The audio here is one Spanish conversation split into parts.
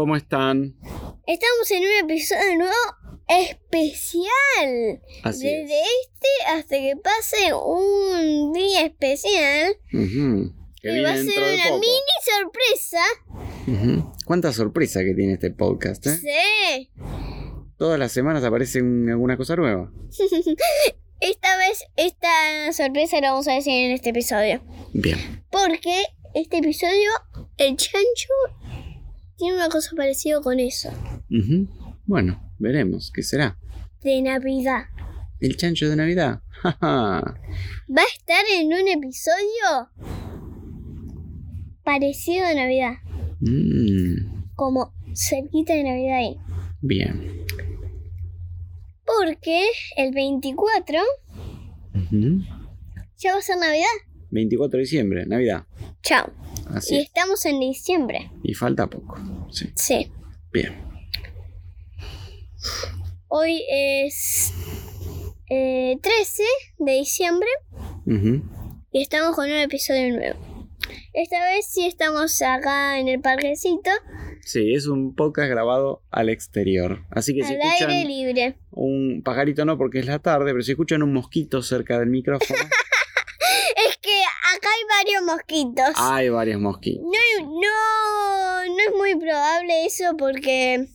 ¿Cómo están? Estamos en un episodio nuevo especial. Así Desde este hasta que pase un día especial. Ujú. Que va a ser una poco. mini sorpresa. Ujú. Cuánta sorpresa que tiene este podcast, ¿eh? Sí. Todas las semanas aparece un- alguna cosa nueva. Esta vez, esta sorpresa la vamos a decir en este episodio. Bien. Porque este episodio, el chancho tiene una cosa parecida con eso. Bueno, veremos qué será. De Navidad. El chancho de Navidad. Va a estar en un episodio parecido a Navidad. Mm, Como cerquita de Navidad ahí. bien. Porque el 24 Ujú. ya va a ser Navidad. 24 de diciembre, Navidad. Chao. Así Y es. estamos en diciembre. Y falta poco. Sí. Sí. Bien. Hoy es eh, 13 de diciembre Ujú. y estamos con un episodio nuevo. Esta vez sí estamos acá en el parquecito, Sí, es un podcast grabado al exterior. Así que si al aire escuchan libre. un pajarito no porque es la tarde, pero si escuchan un mosquito cerca del micrófono, acá hay varios mosquitos. hay varios mosquitos. No, no, no es muy probable eso porque,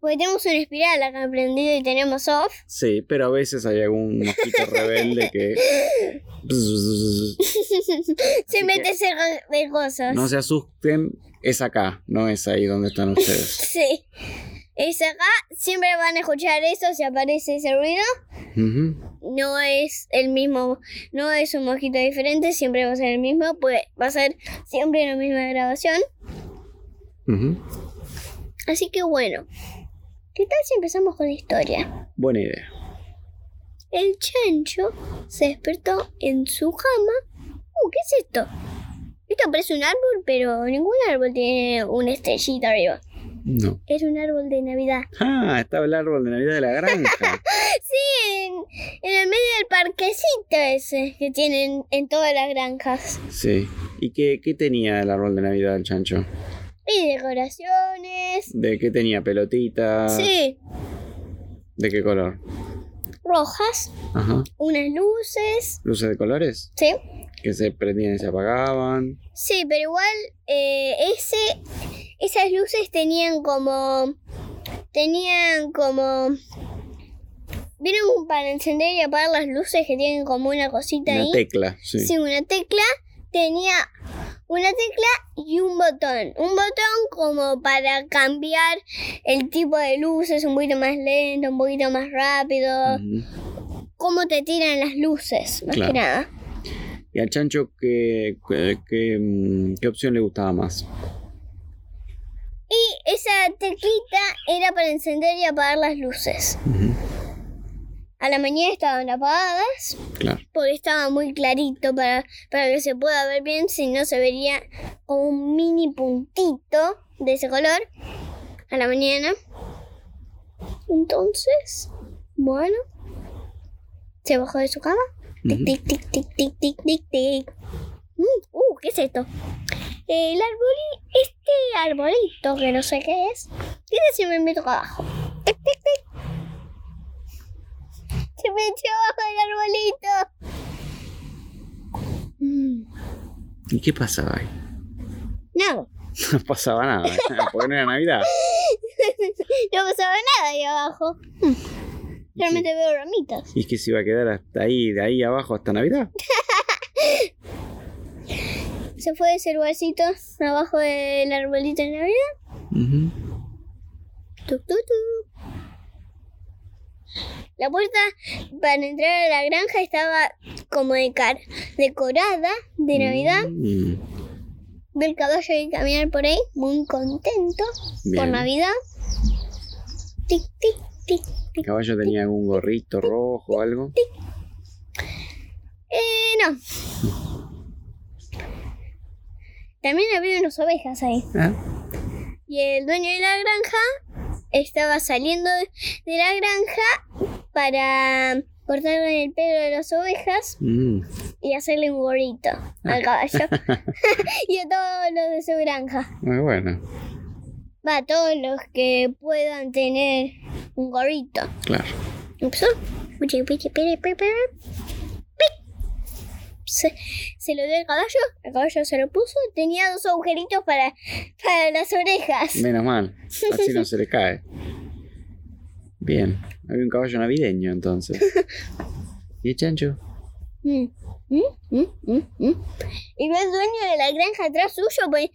porque tenemos una espiral acá prendido y tenemos off. Sí, pero a veces hay algún mosquito rebelde que... Se mete cerca de cosas. No se asusten, es acá, no es ahí donde están ustedes. Sí. Es acá, siempre van a escuchar eso si aparece ese ruido. Ujú. No es el mismo, no es un mosquito diferente, siempre va a ser el mismo, pues va a ser siempre la misma grabación. Así que bueno, ¿qué tal si empezamos con la historia? Buena idea. El chancho se despertó en su cama. Uh, ¿qué es esto? Esto parece un árbol, pero ningún árbol tiene una estrellita arriba. No. Era un árbol de Navidad. Ah, estaba el árbol de Navidad de la granja. Sí, en, en el medio del parquecito ese que tienen en todas las granjas. Sí. ¿Y qué, qué tenía el árbol de Navidad del chancho? Y decoraciones. ¿De qué tenía? ¿Pelotitas? Sí, ¿De qué color? Rojas, Ajá. unas luces. ¿Luces de colores? Sí, Que se prendían y se apagaban. sí, pero igual eh, ese, esas luces tenían como, tenían como, vieron para encender y apagar las luces que tienen como una cosita Una ahí. tecla, sí. Sí, una tecla tenía una tecla y un botón. Un botón como para cambiar el tipo de luces, un poquito más lento, un poquito más rápido. Cómo te tiran las luces, más Claro. que nada. ¿Y al chancho qué, qué, qué, mm, qué opción le gustaba más? Y esa teclita era para encender y apagar las luces. A la mañana estaban apagadas Claro. porque estaba muy clarito para, para que se pueda ver bien, si no se vería como un mini puntito de ese color a la mañana. Entonces, bueno, se bajó de su cama. Tic, tic, tic, tic, tic, tic, tic, tic. Mm, uh, ¿qué es esto? El arbolito, este arbolito que no sé qué es, tiene se me meto acá abajo. Tic, tic, tic. Se metió abajo del arbolito. ¿Y qué pasaba ahí? No, No pasaba nada, ¿eh? porque no era Navidad. no pasaba nada ahí abajo. Realmente veo ramitas. ¿Y es que se iba a quedar hasta ahí, de ahí abajo hasta Navidad? Se fue ese lugarcito abajo del arbolito de Navidad. Ujú. Tuc, tuc, tuc. La puerta para entrar a la granja estaba como de decorada de Navidad. Mm, Ve el caballo y caminar por ahí, muy contento por. Navidad. Tic, tic, tic, ¿El caballo tenía algún gorrito rojo o algo? Eh, no. También había unas ovejas ahí. Ah, Y el dueño de la granja estaba saliendo de la granja para cortarle el pelo de las ovejas mm. y hacerle un gorrito al caballo. y a todos los de su granja. Muy bueno, Va, a todos los que puedan tener un gorrito. claro. Empezó. Pichi, pichi, piri, pi, pi, pi. Se, se lo dio al caballo, el caballo se lo puso, tenía dos agujeritos para, para las orejas. Menos mal, así no se le cae. Bien, había un caballo navideño entonces. ¿Y el chancho? Mm, mm, mm. Y ve el dueño de la granja atrás suyo pues,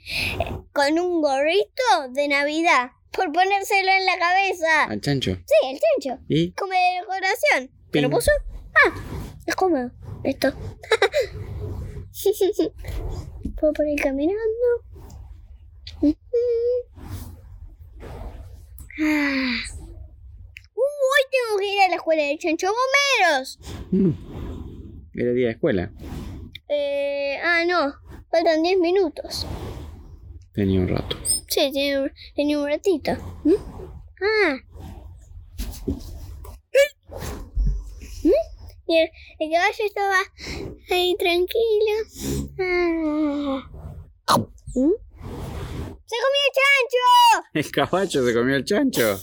con un gorrito de Navidad por ponérselo en la cabeza. ¿Al chancho? Sí, el chancho. ¿Y? Como de decoración. ¿Te lo puso? Ah, es cómodo. Esto. Puedo por ir caminando. Ujú. Ah. Uh, hoy tengo que ir a la escuela de chancho bomberos. Mm. Era día de escuela. Eh, ah, no. Faltan 10 minutos. Tenía un rato. Sí, tenía un, tenía un ratito. ¿Mm? Ah. ¿Mm? Y el, el caballo estaba ahí tranquilo. Ah. ¿Mm? ¡Se comió el chancho! El caballo se comió el chancho.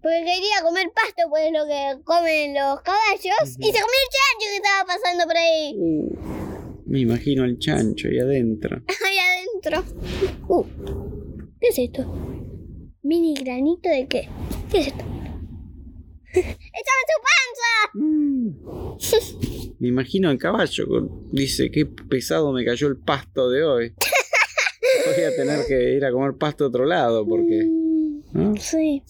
Porque quería comer pasto, pues lo que comen los caballos. Y se comió el chancho que estaba pasando por ahí. Uh, me imagino el chancho ahí adentro. Ahí adentro. Uh, ¿Qué es esto? ¿Mini granito de qué? ¿Qué es esto? ¡Estaba en su panza! Me imagino el caballo. Dice, qué pesado me cayó el pasto de hoy. Voy a tener que ir a comer pasto a otro lado porque... Mm, ¿no? Sí.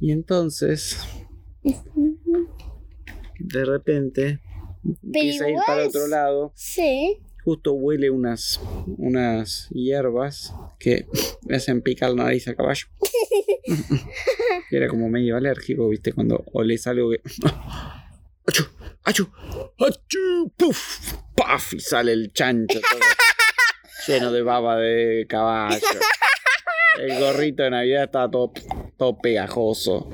Y entonces, de repente, empieza a ir para otro lado. Sí. Justo huele unas, unas hierbas que hacen picar la nariz al caballo. Era como medio alérgico, ¿viste? Cuando oles algo que. ¡Achú! ¡Achú! ¡Achú! ¡Puf! ¡Paf! Y sale el chancho todo lleno de baba de caballo. El gorrito de Navidad estaba todo, todo pegajoso.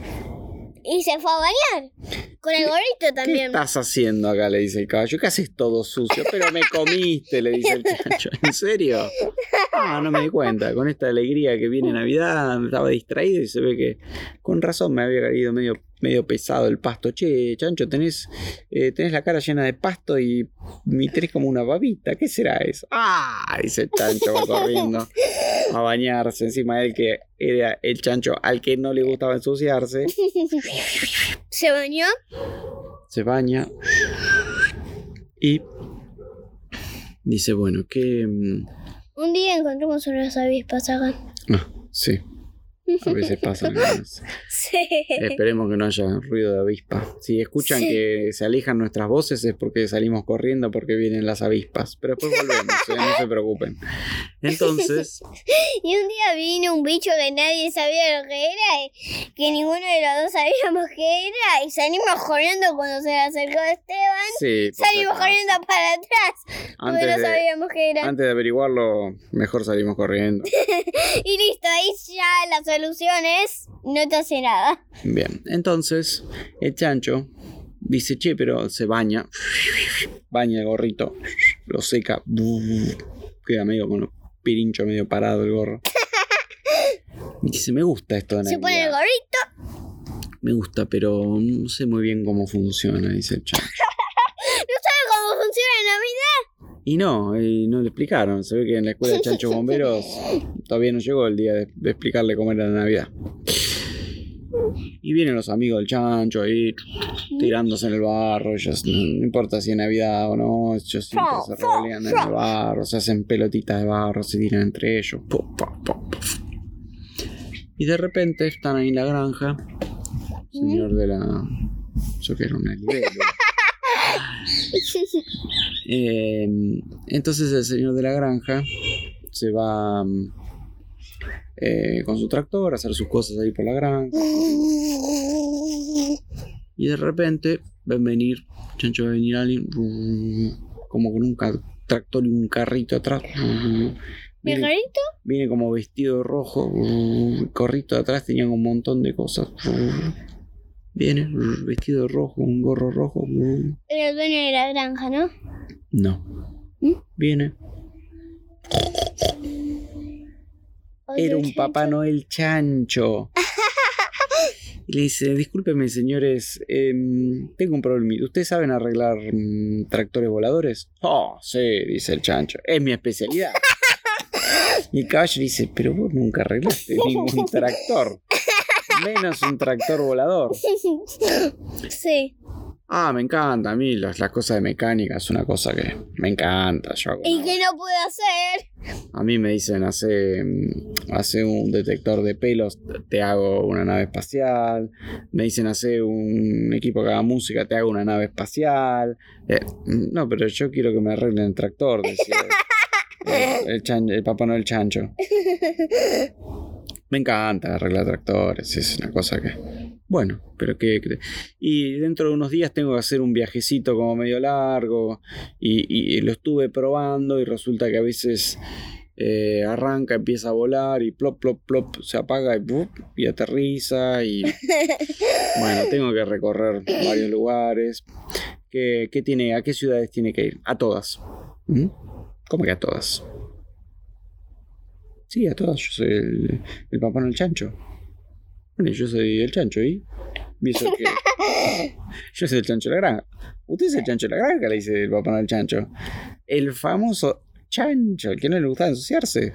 Y se fue a bañar. Con el gorrito ¿Qué también. estás haciendo acá? Le dice el caballo. ¿Qué haces todo sucio? Pero me comiste, le dice el chancho. ¿En serio? Ah, no me di cuenta. Con esta alegría que viene Navidad, estaba distraído y se ve que con razón me había caído medio, medio pesado el pasto. Che, chancho, tenés, eh, tenés la cara llena de pasto y, y tenés como una babita. ¿Qué será eso? Ah, dice el chancho, va corriendo a bañarse encima de él que era el chancho al que no le gustaba ensuciarse. Se bañó. se baña y dice, bueno, que... mm, Un día encontramos unas avispas acá. Ah, sí. A veces pasan. Sí. Esperemos que no haya ruido de avispa. Si escuchan Sí. que se alejan nuestras voces es porque salimos corriendo porque vienen las avispas. Pero después volvemos, ¿eh? no se preocupen. Entonces, Y un día vino un bicho que nadie sabía lo que era, y que ninguno de los dos sabíamos qué era, y salimos corriendo cuando se le acercó Esteban. sí. Salimos corriendo para atrás, porque Antes no de, sabíamos qué era. antes de averiguarlo, mejor salimos corriendo. Y listo, ahí ya la solución es no te hace nada. Bien, entonces el chancho dice, che, pero se baña, baña el gorrito, lo seca, queda medio con los pirincho medio parado el gorro. Y dice, me gusta esto de Se pone el gorrito, Me gusta, pero no sé muy bien cómo funciona, dice el chancho. no sabe cómo funciona en Navidad. Y no, y no le explicaron. Se ve que en la escuela de chanchos bomberos todavía no llegó el día de, de explicarle cómo era la Navidad. Y vienen los amigos del chancho ahí tirándose en el barro. Ellos, no importa si es Navidad o no, ellos siempre se revolean en el barro, se hacen pelotitas de barro, se tiran entre ellos. Y de repente están ahí en la granja. Señor de la. Yo que era una libélula. Eh, entonces el señor de la granja se va mm, eh, con su tractor a hacer sus cosas ahí por la granja. Y de repente ven venir, chancho va a venir alguien, como con un tractor y un carrito atrás. ¿El Viene, gorrito? viene como vestido rojo, corrito atrás tenía un montón de cosas. Viene vestido rojo, un gorro rojo. Era el dueño de la granja, ¿no? No. ¿Mm? Viene. Era un Papá Noel chancho. Y le dice, discúlpeme señores, em, tengo un problema. ¿Ustedes saben arreglar mm, tractores voladores? Oh, sí, dice el chancho. Es mi especialidad. Y el caballo dice, pero vos nunca arreglaste ningún tractor. Menos un tractor volador. Sí. Ah, me encanta. A mí las, las cosas de mecánica es una cosa que me encanta. Yo hago ¿Y una- qué no puede hacer? A mí me dicen, hace, hace un detector de pelos, te hago una nave espacial. Me dicen, hace un equipo que haga música, te hago una nave espacial. Eh, no, pero yo quiero que me arreglen el tractor, decía el, el chan- el Papá Noel Chancho. Me encanta arreglar tractores, es una cosa que... Bueno, pero que... Y dentro de unos días tengo que hacer un viajecito como medio largo y, y lo estuve probando y resulta que a veces eh, arranca, empieza a volar y plop, plop, plop, se apaga y, ¡bup! y aterriza y... Bueno, tengo que recorrer varios lugares. ¿Qué, qué tiene, ¿A qué ciudades tiene que ir? A todas. ¿Mm? ¿Cómo que a todas? Sí, a todas. Yo soy el, el papá del chancho. Bueno, yo soy el chancho y. que- yo soy el chancho de la granja. Usted es el chancho de la granja, le dice el papá del chancho. El famoso chancho, el que no le gusta ensuciarse.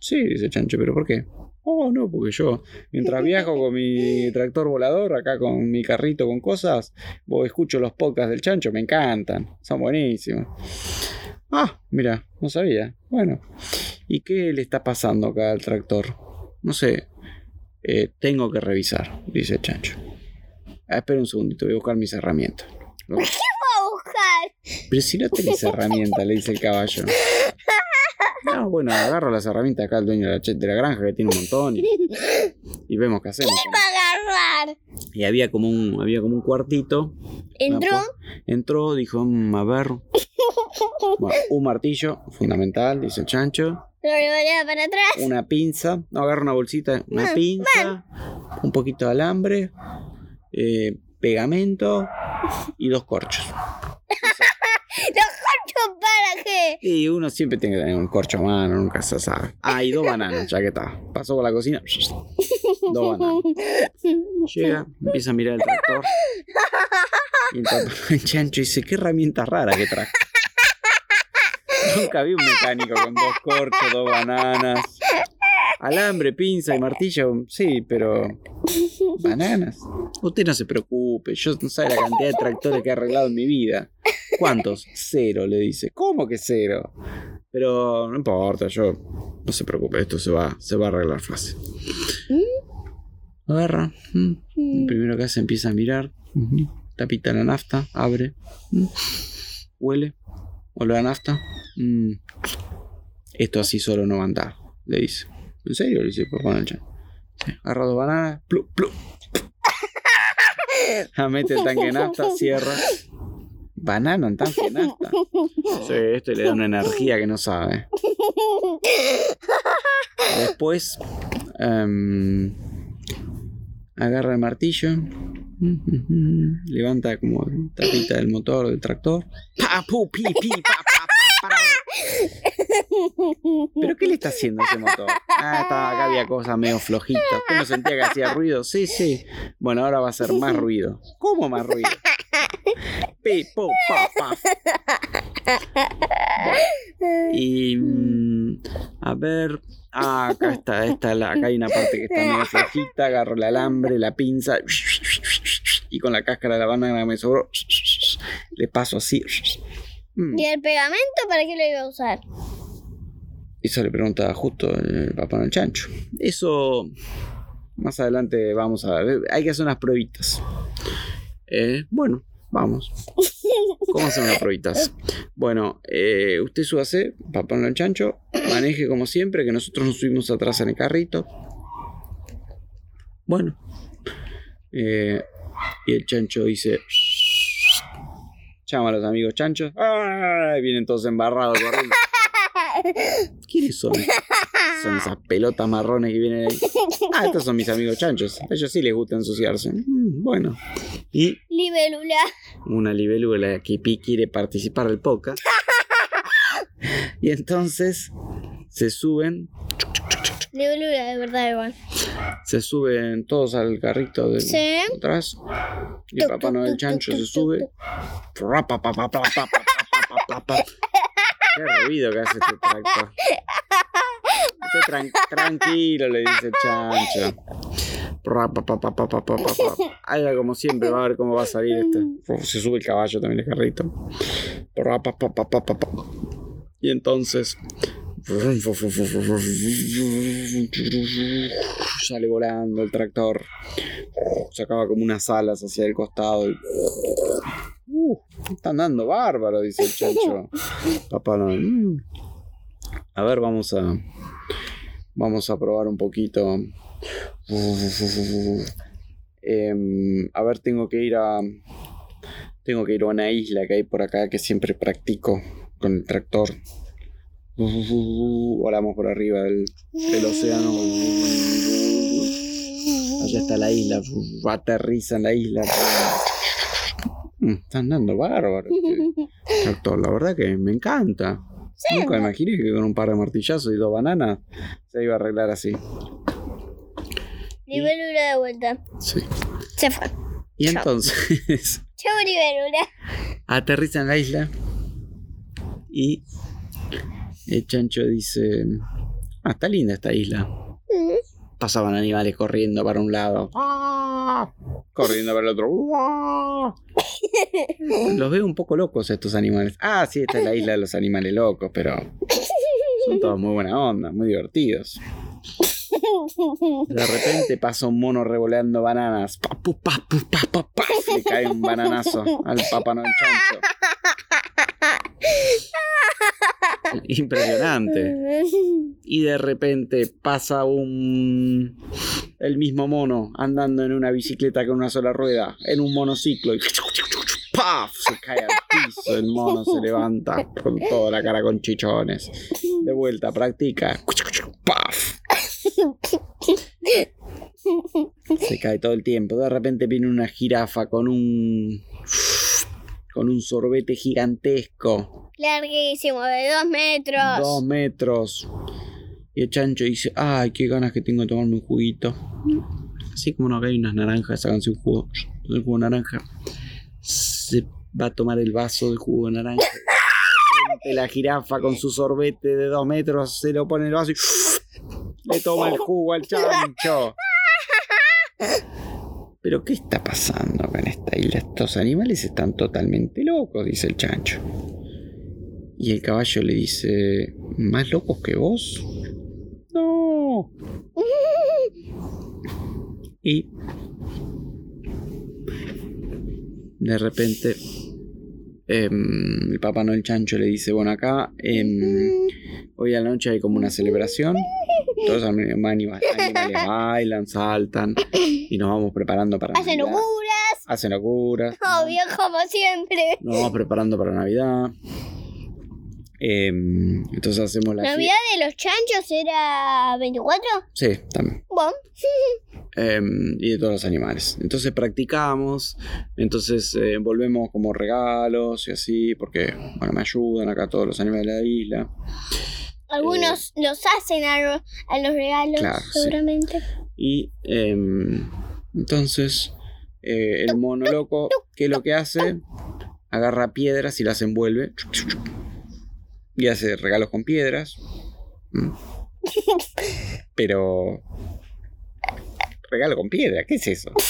Sí, dice el chancho, pero ¿por qué? Oh, no, porque yo, mientras viajo con mi tractor volador, acá con mi carrito con cosas, vos escucho los podcasts del chancho, me encantan, son buenísimos. Ah, mira, no sabía. Bueno, ¿y qué le está pasando acá al tractor? No sé, eh, tengo que revisar, dice el chancho. Ah, espera un segundito, voy a buscar mis herramientas. No, Voy a buscar. Pero si no tenés herramientas, le dice el caballo. No, bueno, agarro las herramientas acá al dueño de la, che- de la granja que tiene un montón y, y vemos qué hacemos. Va a agarrar. Y había como un, había como un cuartito. Entró. entró, dijo, "Mm, a ver. Bueno, un martillo, fundamental, dice el chancho. Lo revolea para atrás. Una pinza, no, agarra una bolsita, una pinza, un poquito de alambre, eh, pegamento y dos corchos. ¿Los corchos para qué? Y uno siempre tiene que tener un corcho a mano, nunca se sabe. Ah, y dos bananas, ya que está. Pasó por la cocina. Dos bananas. Llega, empieza a mirar el tractor. Y el chancho dice, qué herramienta rara que traje. Nunca vi un mecánico con dos corchos, dos bananas. Alambre, pinza y martillo, sí, pero... Bananas. Usted no se preocupe, yo no sabe la cantidad de tractores que he arreglado en mi vida. ¿Cuántos? Cero, le dice. ¿Cómo que cero? Pero no importa, yo. No se preocupe, esto se va, se va a arreglar fácil. Agarra. mm, Lo primero que hace empieza a mirar. Tapita la nafta, abre. mm, Huele. Huele a nafta. mm, Esto así solo no va a andar, le dice. ¿En serio? Le dice papá Noel. Sí, Agarra dos bananas. Plu, plu. Ah, Mete el tanque de nafta, cierra. Banana en tanque de nafta. Sí, esto le da una energía que no sabe. Después em, agarra el martillo, levanta como tapita del motor del tractor. Pa, pu, pi, pi, pa, pa, pa, para. ¿Pero qué le está haciendo ese motor? Ah, estaba, acá había cosas medio flojitas. ¿Usted no sentía que hacía ruido? Sí, sí. Bueno, ahora va a hacer más ruido. ¿Cómo más ruido? Pi, pu, pa, pa. Y mm, a ver, ah, acá está, esta, la- acá hay una parte que está medio flojita, agarro el alambre, la pinza y con la cáscara de la banana que me sobró, le paso así. Mm, ¿Y el pegamento para qué lo iba a usar? Eso le pregunta justo el papá del chancho. Eso más adelante vamos a ver. Hay que hacer unas pruebitas. Eh, bueno, vamos. ¿Cómo hacer unas pruebitas? Bueno, eh, usted súbase, papá del chancho, maneje como siempre, que nosotros nos subimos atrás en el carrito. Bueno. Eh, y el chancho dice... Llama a los amigos chanchos. ¡Ay! Vienen todos embarrados corriendo. ¿Quiénes son? Son esas pelotas marrones que vienen ahí. Ah, estos son mis amigos chanchos. A ellos sí les gusta ensuciarse. Mm, bueno. Y Libélula. una libélula que pi- quiere participar del podcast. Y entonces se suben, Libélula de verdad, igual. se suben todos al carrito de Sí. atrás. Y Papá Noel Chancho se sube. Qué ruido que hace este tractor. Usted tran- tranquilo, le dice el chancho. Haga como siempre, va a ver cómo va a salir este. Se sube el caballo también el carrito. Y entonces. Sale volando el tractor. Sacaba como unas alas hacia el costado. y- Uh, están dando bárbaro, dice el chancho. Papá Noel. "Mm". A ver, vamos a. Vamos a probar un poquito. Em, a ver, tengo que ir a. Tengo que ir a una isla que hay por acá que siempre practico con el tractor. Volamos por arriba del, del océano. Allá está la isla. Aterriza en la isla. Mm, Están dando bárbaro. este tractor. La verdad que me encanta. Nunca me imaginé que con un par de martillazos y dos bananas se iba a arreglar así. Libélula de vuelta. Sí. Se fue. Y entonces Chau, libélula. aterriza en la isla y el chancho dice, ah, está linda esta isla. Pasaban animales corriendo para un lado, ¡Ah! corriendo para el otro. ¡Ah! Los veo un poco locos estos animales. Ah, sí, esta es la isla de los animales locos, pero son todos muy buena onda, muy divertidos. De repente pasa un mono revoleando bananas. Pa, pu, pa, pu, pa. Le cae un bananazo al papá Noel chancho. Impresionante. Y de repente pasa un. El mismo mono andando en una bicicleta con una sola rueda, en un monociclo. Y. ¡Paf! Se cae al piso. El mono se levanta con toda la cara con chichones. De vuelta, practica. ¡Paf! Se cae todo el tiempo. De repente viene una jirafa con un. Con un sorbete gigantesco. Larguísimo, de dos metros. Dos metros. Y el chancho dice, ay, qué ganas que tengo de tomarme un juguito. Así como no hay unas naranjas, sácanse un jugo, un jugo de naranja. Se va a tomar el vaso de jugo de naranja. La jirafa con su sorbete de dos metros se lo pone en el vaso y le toma el jugo al chancho. Pero ¿qué está pasando con esta isla? Estos animales están totalmente locos, dice el chancho. Y el caballo le dice, ¿más locos que vos? No. Y de repente em, el Papá Noel Chancho le dice, bueno, acá em, hoy a la noche hay como una celebración. Todos los animales bailan, saltan y nos vamos preparando para Hacen Navidad. locuras. Hacen locuras. Obvio, como siempre. Nos vamos preparando para Navidad. Em, entonces hacemos la ¿Navidad de los chanchos era 24? Sí, también. Bueno. Em, y de todos los animales. Entonces practicamos, entonces eh, volvemos como regalos y así, porque bueno, me ayudan acá todos los animales de la isla. Algunos los hacen a, lo- a los regalos, Claro, sí. seguramente. Y em, entonces eh, el mono loco, ¿qué es lo que hace? Agarra piedras y las envuelve. Y hace regalos con piedras. Mm. Pero... Regalo con piedra, ¿qué es eso?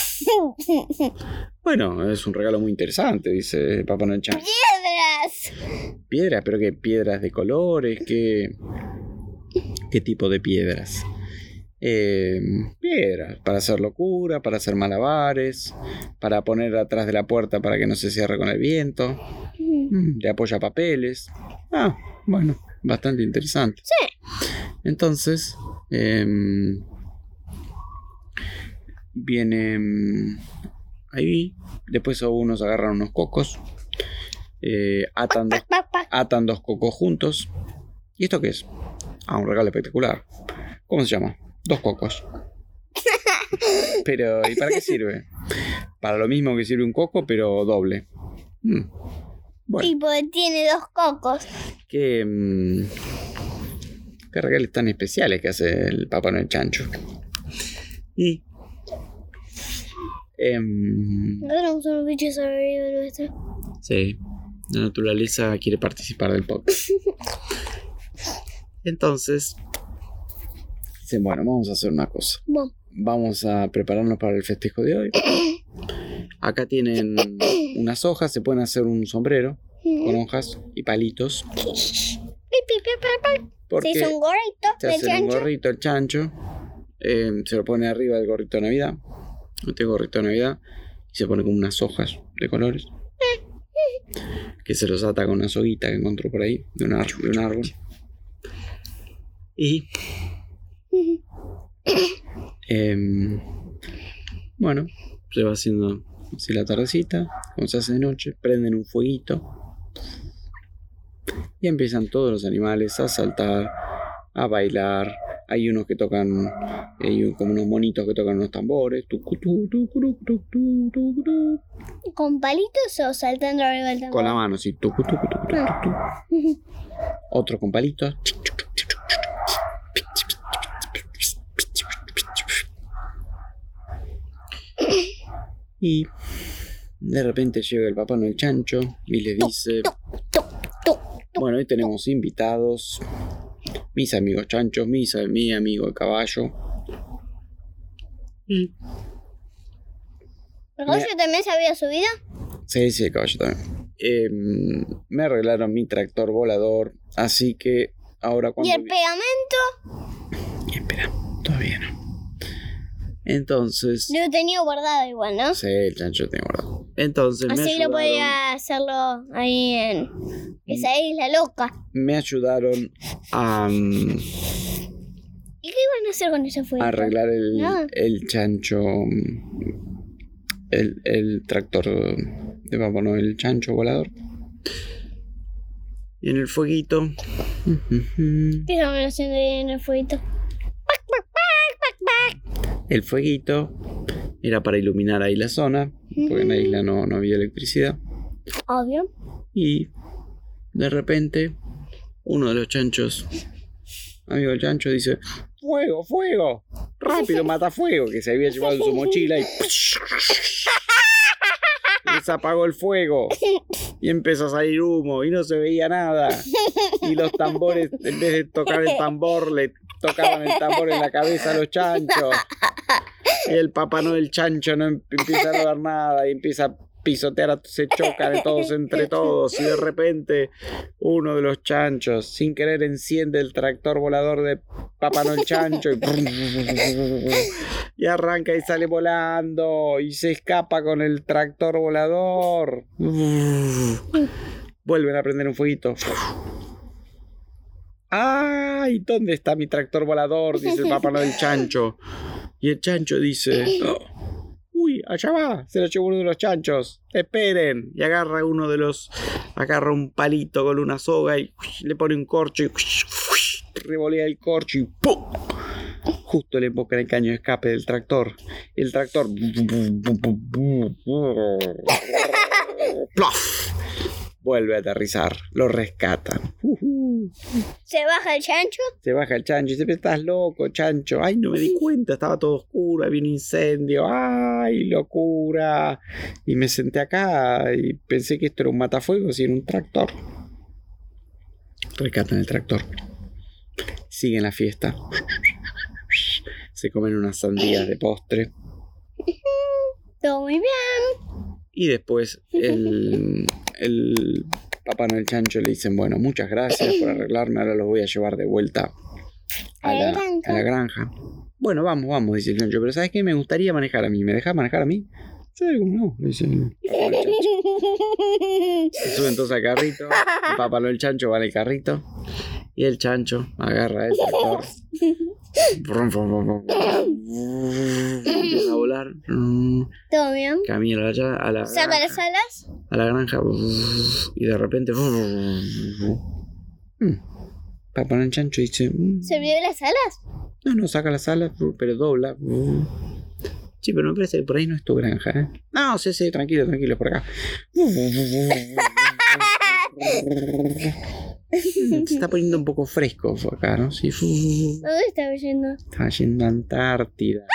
Bueno, es un regalo muy interesante, dice Papá Noel Chan. ¡Piedras! Piedras, pero ¿qué piedras de colores? ¿Qué, qué tipo de piedras? Eh, piedras, para hacer locura, para hacer malabares, para poner atrás de la puerta para que no se cierre con el viento, mm, de apoya papeles. Ah, bueno, bastante interesante. Sí. Entonces, em, viene mm, ahí, después unos agarran unos cocos, eh, atan, dos, atan dos cocos juntos. ¿Y esto qué es? Ah, un regalo espectacular. ¿Cómo se llama? Dos cocos. Pero, ¿y para qué sirve? Para lo mismo que sirve un coco, pero doble. Mm. Bueno. Tipo, tiene dos cocos. ¿Qué, mm, qué regalos tan especiales que hace el Papá Noel Chancho? Y. em, No tenemos unos bichos arriba nuestro. sí, la naturaleza quiere participar del podcast. Entonces, dicen: Bueno, vamos a hacer una cosa. Bueno, Vamos a prepararnos para el festejo de hoy. Acá tienen unas hojas, se pueden hacer un sombrero con hojas y palitos. Porque Se hizo un gorrito Se hace un chancho. gorrito el chancho. eh, se lo pone arriba del gorrito de Navidad. Este gorrito de Navidad. Y se pone como unas hojas de colores. Que se los ata con una soguita que encontró por ahí. De un, ar- de árbol. Y. em, bueno, se va haciendo así la tardecita. Cuando se hace de noche, prenden un fueguito. Y empiezan todos los animales a saltar, a bailar. Hay unos que tocan, hay como unos monitos que tocan unos tambores. ¿Con palitos o saltando arriba del tambor? Con la mano, así. tucu, tucu, tucu, tucu, tucu. Otro con palitos. Y de repente llega el papá Noel Chancho y le dice, bueno, hoy tenemos invitados, mis amigos chanchos, mis, mi amigo el caballo. Y ¿El caballo también sabía su vida? Sí, sí, el caballo también. Em, me arreglaron mi tractor volador, así que ahora ¿Y cuando... el vi- pegamento? Y espera, todavía no. Entonces... Lo tenía guardado igual, ¿no? Sí, el chancho tiene guardado. Entonces me Así lo ayudaron, podía hacerlo ahí en esa isla loca. me ayudaron a, mm, ¿Y qué iban a hacer con ese fuego? a arreglar el, Nada. el chancho... mm, El, el tractor de Papá Noel, el chancho volador. Y en el fueguito... ¿Qué estaban haciendo ahí en el fueguito? Pac, pac, pac, pac, pac. El fueguito era para iluminar ahí la zona, porque en la isla no, no había electricidad. Obvio. Y de repente, uno de los chanchos, amigo del chancho, dice: ¡Fuego, fuego! ¡Rápido, mata fuego! Que se había llevado en su mochila y. se apagó el fuego. Y empezó a salir humo y no se veía nada. Y los tambores, en vez de tocar el tambor, le tocaban el tambor en la cabeza a los chanchos. Y el papá no del chancho no em- empieza a no dar nada y empieza a pisotear, se choca de todos entre todos y de repente uno de los chanchos sin querer enciende el tractor volador de Papá Noel Chancho y, y arranca y sale volando y se escapa con el tractor volador. Vuelven a prender un fueguito. ¡Ay! ¿Dónde está mi tractor volador? Dice el Papá Noel Chancho. Y el chancho dice: "Oh, Uy, allá va, se lo llevó uno de los chanchos. Esperen. Y agarra uno de los. Agarra un palito con una soga y le pone un corcho y revolea el corcho y ¡pum! Justo le emboca en el caño de escape del tractor. El tractor. ¡Plof! Vuelve a aterrizar. Lo rescatan. Se baja el chancho. Se baja el chancho y dice, "Pero estás loco, chancho. Ay, no me di cuenta, estaba todo oscuro, había un incendio. Ay, locura. Y me senté acá y pensé que esto era un matafuegos y era un tractor. Rescatan el tractor. Siguen la fiesta. Se comen unas sandías de postre. Todo muy bien. Y después el, el papá Noel Chancho le dicen, bueno, muchas gracias por arreglarme, ahora los voy a llevar de vuelta a la a la granja. Bueno, vamos, vamos, dice el Chancho, pero ¿sabes qué? Me gustaría manejar a mí. ¿Me dejas manejar a mí? Sí, ¿cómo no? Le dice el. Se sube entonces al carrito, el papá Noel Chancho va en el carrito y el chancho agarra el tractor. Brum, brum, brum, brum. Empieza a volar. Todo bien. Camina allá a la Saca granja las alas. a la granja y de repente mm, Papá Noel Chancho dice mm, ¿Se olvidó las alas? no no saca las alas pero dobla sí pero me parece que por ahí no es tu granja ¿eh? no sí sí tranquilo tranquilo por acá se está poniendo un poco fresco acá no sí ¿Dónde estaba yendo? Estaba yendo a Antártida.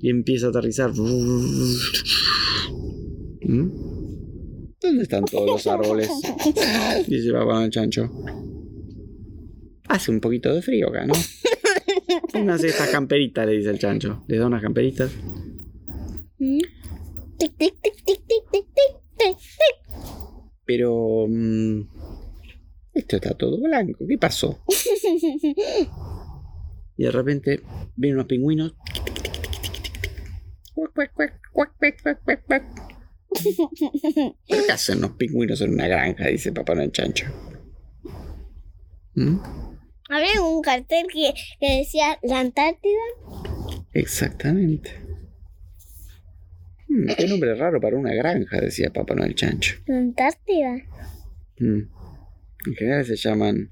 Y empieza a aterrizar. ¿Mm? ¿Dónde están todos los árboles? Dice papá el chancho. Hace un poquito de frío acá, ¿no? una cesta camperita, le dice el chancho. Le da unas camperitas. Pero... esto está todo blanco. ¿Qué pasó? Y de repente vienen unos pingüinos. ¿Pero ¿Qué hacen los pingüinos en una granja? Dice Papá Noel Chancho. ¿Mm? Había un cartel que, que decía la Antártida. Exactamente. Mm, qué nombre raro para una granja, decía papá Noel Chancho. La Antártida. Mm. En general se llaman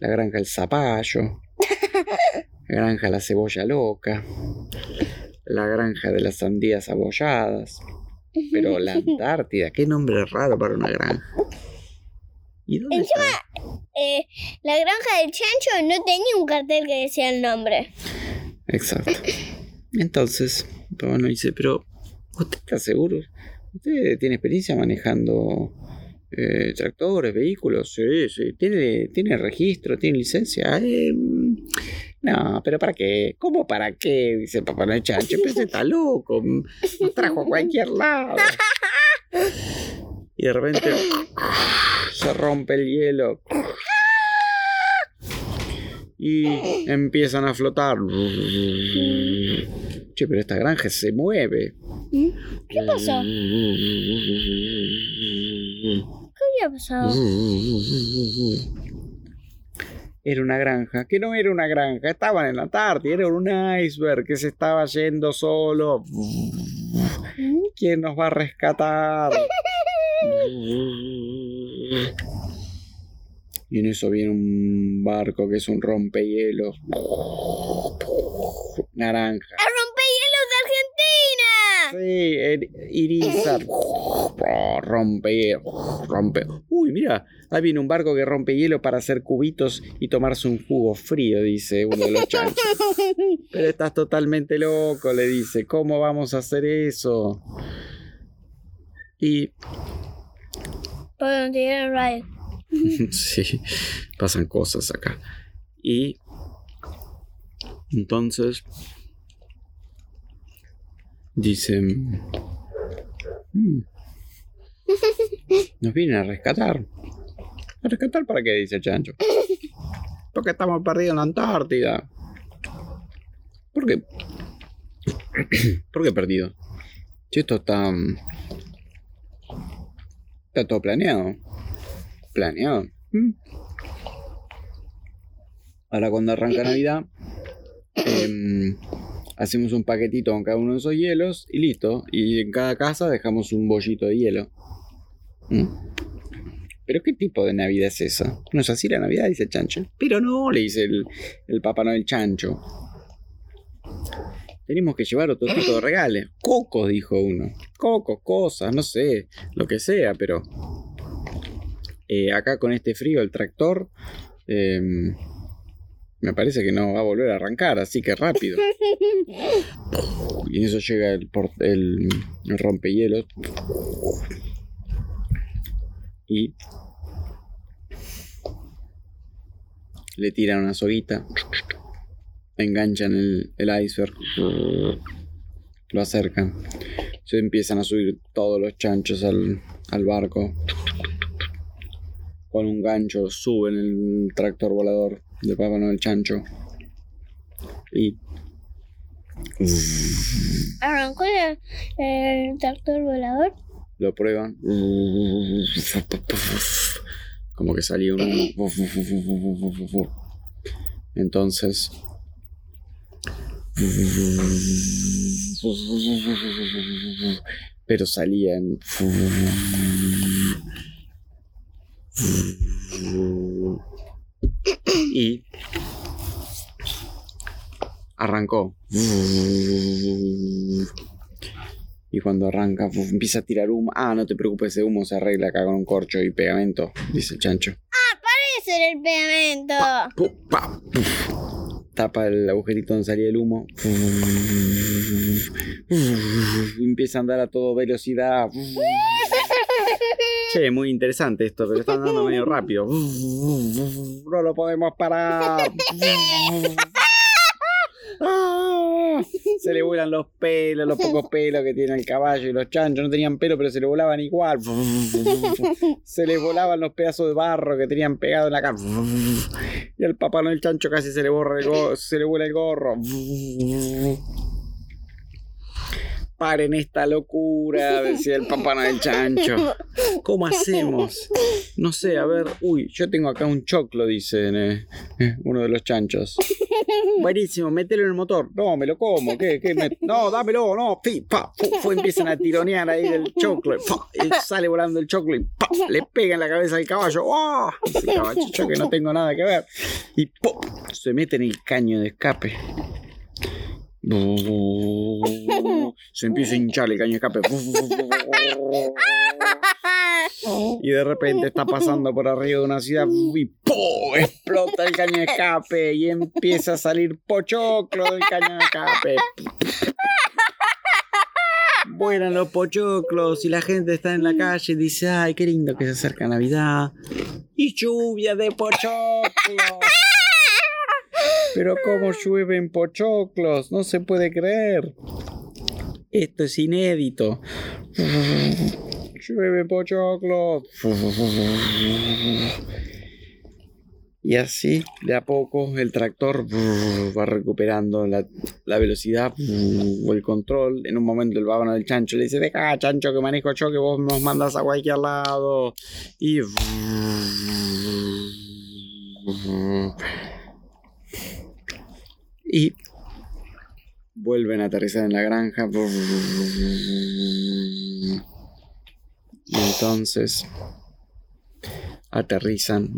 la granja del zapallo, la granja la cebolla loca, la granja de las sandías abolladas. Pero la Antártida, qué nombre raro para una granja. ¿Y dónde está? Eh, la granja del chancho no tenía un cartel que decía el nombre. Exacto. Entonces, papá nos dice, pero ¿usted está seguro? ¿Usted tiene experiencia manejando eh, tractores, vehículos? Sí, sí. ¿Tiene, ¿Tiene registro? ¿Tiene licencia? Eh, no, pero ¿para qué? ¿Cómo para qué? Dice papá no chancho. Pero está loco. Nos trajo a cualquier lado. Y de repente se rompe el hielo. Y empiezan a flotar. Che, pero esta granja se mueve. ¿Qué pasó? ¿Qué había pasado? Era una granja, que no era una granja, estaban en la Antártida, era un iceberg que se estaba yendo solo. ¿Quién nos va a rescatar? Y en eso viene un barco que es un rompehielos. Naranja. ¡El rompehielos de Argentina! Sí, Irizar. Rompe, rompe. Uy, mira, ahí viene un barco que rompe hielo para hacer cubitos y tomarse un jugo frío, dice uno de los chanchos. Pero estás totalmente loco, le dice. ¿Cómo vamos a hacer eso? Y Radio. sí, pasan cosas acá. Y Entonces, dice, "Mm, nos vienen a rescatar. ¿A rescatar para qué? Dice chancho. Porque estamos perdidos en la Antártida. ¿Por qué? ¿Por qué perdido? Si esto está... Está todo planeado. Planeado. Mm. Ahora cuando arranca Navidad, em, hacemos un paquetito con cada uno de esos hielos y listo. Y en cada casa dejamos un bollito de hielo. Mm. ¿Pero qué tipo de Navidad es esa? ¿No es así la Navidad? Dice el chancho. Pero no, le dice el, el Papá Noel chancho. Tenemos que llevar otro tipo de regales. Cocos, dijo uno. Cocos, cosas, no sé, lo que sea, pero... eh, acá con este frío el tractor... em, me parece que no va a volver a arrancar, así que rápido. Y en eso llega el, el, el rompehielos. Y le tiran una soguita. Enganchan el, el iceberg. Lo acercan. Se empiezan a subir todos los chanchos al, al barco. Con un gancho suben el tractor volador de Papá Noel Chancho. Y Arrancó el, el tractor volador. lo prueban. Como que salía uno. Entonces. Pero salían. Y. Arrancó. Y cuando arranca, empieza a tirar humo. Ah, no te preocupes, ese humo se arregla acá con un corcho y pegamento, dice el chancho. Ese era el pegamento. Pu, pa. Tapa el agujerito donde salía el humo. Empieza a andar a toda velocidad. Che, muy interesante esto, pero está andando medio rápido. No lo podemos parar. Se le vuelan los pelos, los pocos pelos que tiene el caballo y los chanchos no tenían pelo, pero se le volaban igual. Se le volaban los pedazos de barro que tenían pegado en la cara. Y al papá Noel chancho casi se le borra el go- se le vuela el gorro. Paren esta locura, decía el papá Noel chancho. ¿Cómo hacemos? No sé, a ver. Uy, yo tengo acá un choclo, dice eh, eh, uno de los chanchos. Buenísimo, mételo en el motor. No, me lo como. ¿Qué? ¿Qué? Me- No, dámelo, no. Fi, pa, fu, empiezan a tironear ahí del choclo. Sale volando el choclo y pa, le pega en la cabeza al caballo. ¡Oh! Dice el caballo, yo que no tengo nada que ver. Y se mete en el caño de escape. Se empieza a hinchar el caño escape. Y de repente está pasando por arriba de una ciudad y ¡pum! explota el caño escape y empieza a salir pochoclo del caño escape. Vuelan los pochoclos y la gente está en la calle y dice, ay, qué lindo que se acerca Navidad. Y lluvia de pochoclos. Pero cómo llueven pochoclos, no se puede creer. Esto es inédito. Llueve pochoclos. Y así, de a poco, el tractor va recuperando la, la velocidad o el control. En un momento el babano del chancho le dice, deja chancho que manejo yo que vos nos mandas a cualquier lado. Y... Y vuelven a aterrizar en la granja. Y entonces aterrizan.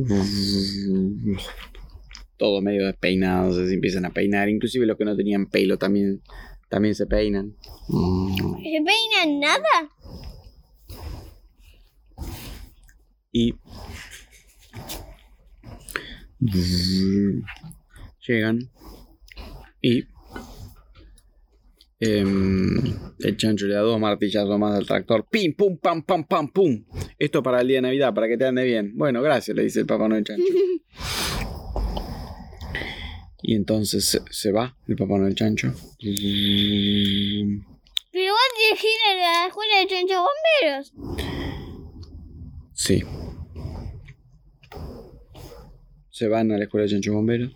Todo medio despeinados, se empiezan a peinar. Inclusive los que no tenían pelo también, también se peinan. ¿Se peinan nada? Y llegan y em, el chancho le da dos martillazos más al tractor. Pim, pum, pam, pam, pam, pum. Esto para el día de Navidad, para que te ande bien. Bueno, gracias, le dice el papá Noel chancho. Y entonces se, va el Papá Noel Chancho. Mm, Pero vos tienes que ir a la escuela de chancho bomberos. Sí. Se van a la escuela de Chancho Bomberos.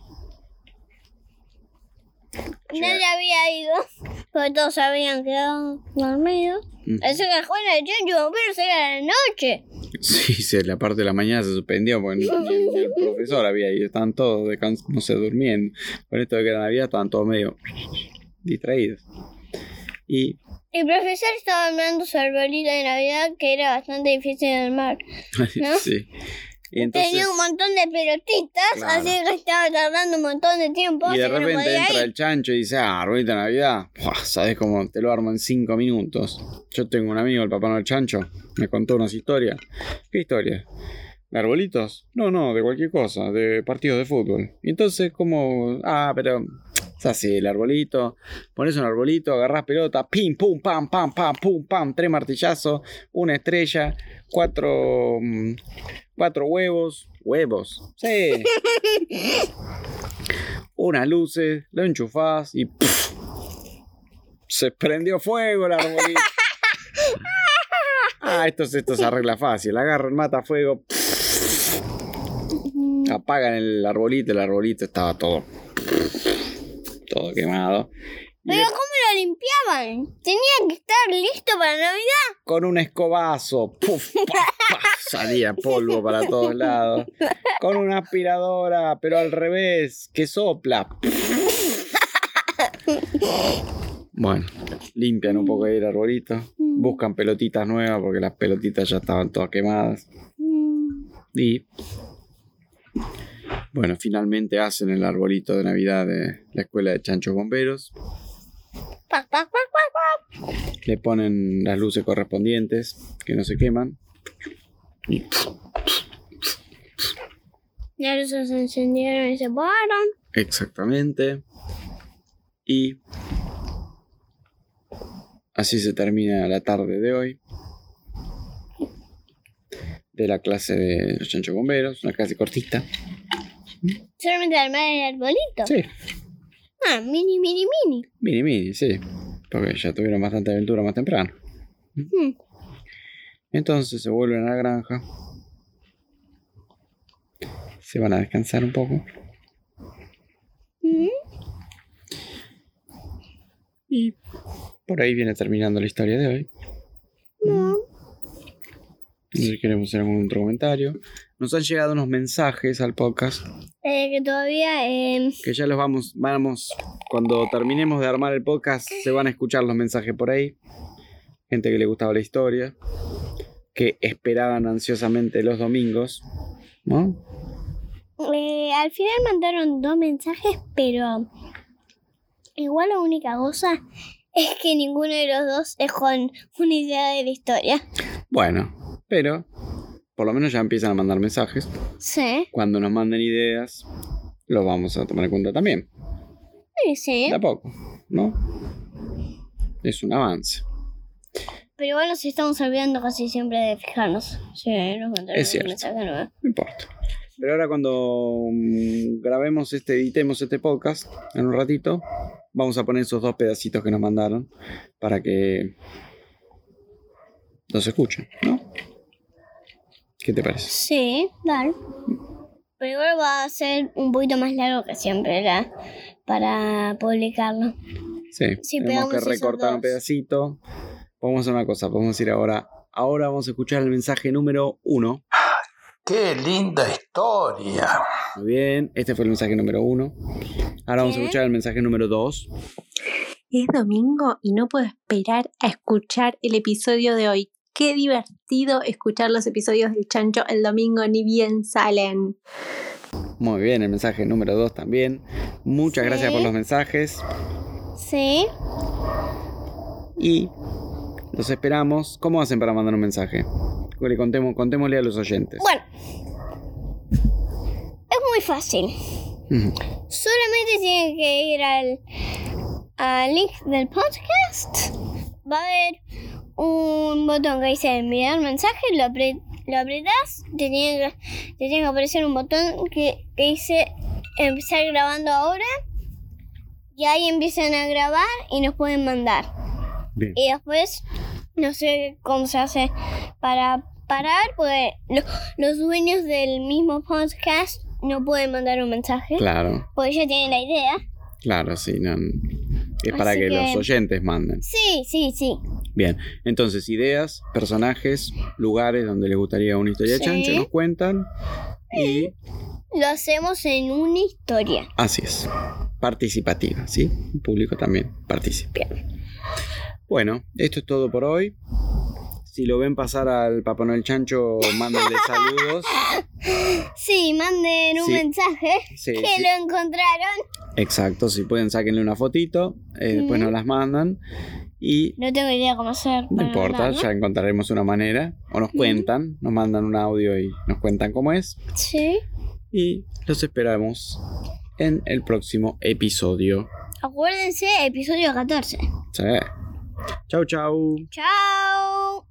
Nadie había ido. Porque todos habían quedado dormidos. Así que de chancho bomberos era la noche. Sí, sí, la parte de la mañana se suspendió porque el profesor había ido. Estaban todos, no sé, durmiendo. Con esto de que era Navidad estaban todos medio distraídos. Y El profesor estaba armando su arbolito de Navidad que era bastante difícil de armar. ¿No? sí. Y entonces, Tenía un montón de pelotitas, Claro. así que estaba tardando un montón de tiempo. y de no repente entra ir. el chancho y dice, ah, arbolito de Navidad. Buah, ¿Sabes cómo te lo armo en cinco minutos? Yo tengo un amigo, el papá Noel Chancho, me contó unas historias. ¿Qué historias? ¿De arbolitos? No, no, de cualquier cosa, de partidos de fútbol. Y entonces, como, ah, pero es así, el arbolito, pones un arbolito, agarrás pelota, pim, pum, pam, pam, pam, pum, pam, tres martillazos, una estrella, cuatro, mm, cuatro huevos, huevos, sí. unas luces, lo enchufás y se prendió fuego el arbolito. Ah, esto, esto se arregla fácil. Agarran, mata fuego. Apagan el arbolito. El arbolito estaba todo. Todo quemado. Pero ¿cómo lo limpiaban? Tenía que estar listo para Navidad. con un escobazo. ¡puf! pa, pa, salía polvo para todos lados. Con una aspiradora, pero al revés, que sopla. Bueno, limpian un poco ahí el arbolito. Buscan pelotitas nuevas porque las pelotitas ya estaban todas quemadas. Y bueno, finalmente hacen el arbolito de Navidad de la escuela de chanchos bomberos. Le ponen las luces correspondientes que no se queman. Y Las luces se encendieron y se apagaron. exactamente. Y así se termina la tarde de hoy. De la clase de los chanchos bomberos, una clase cortita. Solamente armar el arbolito. Sí, Ah, mini, mini, mini. mini mini, sí. Porque ya tuvieron bastante aventura más temprano. Hmm. Entonces se vuelven a la granja. Se van a descansar un poco. Mm. Y por ahí viene terminando la historia de hoy. No. No sé si queremos hacer algún otro comentario. Nos han llegado unos mensajes al podcast Eh, que todavía. Eh, que ya los vamos, vamos, cuando terminemos de armar el podcast se van a escuchar los mensajes por ahí. Gente que le gustaba la historia, que esperaban ansiosamente los domingos, ¿no? eh, al final mandaron dos mensajes, pero. Igual la única cosa es que ninguno de los dos es con una idea de la historia. Bueno, pero por lo menos ya empiezan a mandar mensajes. Sí. Cuando nos manden ideas, los vamos a tomar en cuenta también. Sí, sí. De a poco, ¿no? Es un avance. Pero igual nos estamos olvidando casi siempre de fijarnos. Sí, nos mandaron Es un cierto. mensaje nuevo. No importa. Pero ahora cuando mm, grabemos este, editemos este podcast en un ratito, vamos a poner esos dos pedacitos que nos mandaron para que los escuchen, ¿no? ¿Qué te parece? Sí, dale. Pero igual va a ser un poquito más largo que siempre la, para publicarlo. Sí, Sí, tenemos que recortar un pedacito. Podemos hacer una cosa, podemos ir ahora. Ahora vamos a escuchar el mensaje número uno. ¡Qué linda historia! Muy bien, este fue el mensaje número uno. Ahora vamos a escuchar el mensaje número dos. Es domingo y no puedo esperar a escuchar el episodio de hoy. Qué divertido escuchar los episodios del Chancho el domingo, ni bien salen. Muy bien, el mensaje número dos también. Muchas Sí. gracias por los mensajes. Sí. y los esperamos. ¿Cómo hacen para mandar un mensaje? Le contemos, contémosle a los oyentes. Bueno. Es muy fácil. Solamente tienen que ir al, al link del podcast. Va a haber un botón que dice enviar mensaje. Lo, apre- lo apretas. Te tiene, que, te tiene que aparecer un botón que, que dice empezar grabando ahora. Y ahí empiezan a grabar y nos pueden mandar. Bien. Y después, no sé cómo se hace para parar, porque lo- los dueños del mismo podcast no pueden mandar un mensaje. Claro, Porque ya tienen la idea. claro, sí. no- es para que- los oyentes manden. Sí, sí, sí. Bien, entonces ideas, personajes, lugares donde les gustaría una historia de chancho, nos cuentan. Y Lo hacemos en una historia. así es, participativa, ¿sí? El público también participa. Bueno, esto es todo por hoy. Si lo ven pasar al Papá Noel Chancho, mándenle saludos. Sí, manden un Sí. mensaje Sí, que sí. lo encontraron. Exacto, si pueden, sáquenle una fotito, eh, después nos las mandan. Y No tengo idea cómo hacer. no importa, ya encontraremos una manera. O nos cuentan, nos mandan un audio y nos cuentan cómo es. Sí. Y los esperamos en el próximo episodio. Acuérdense, episodio 14. Sí. Chau, chau. Chao.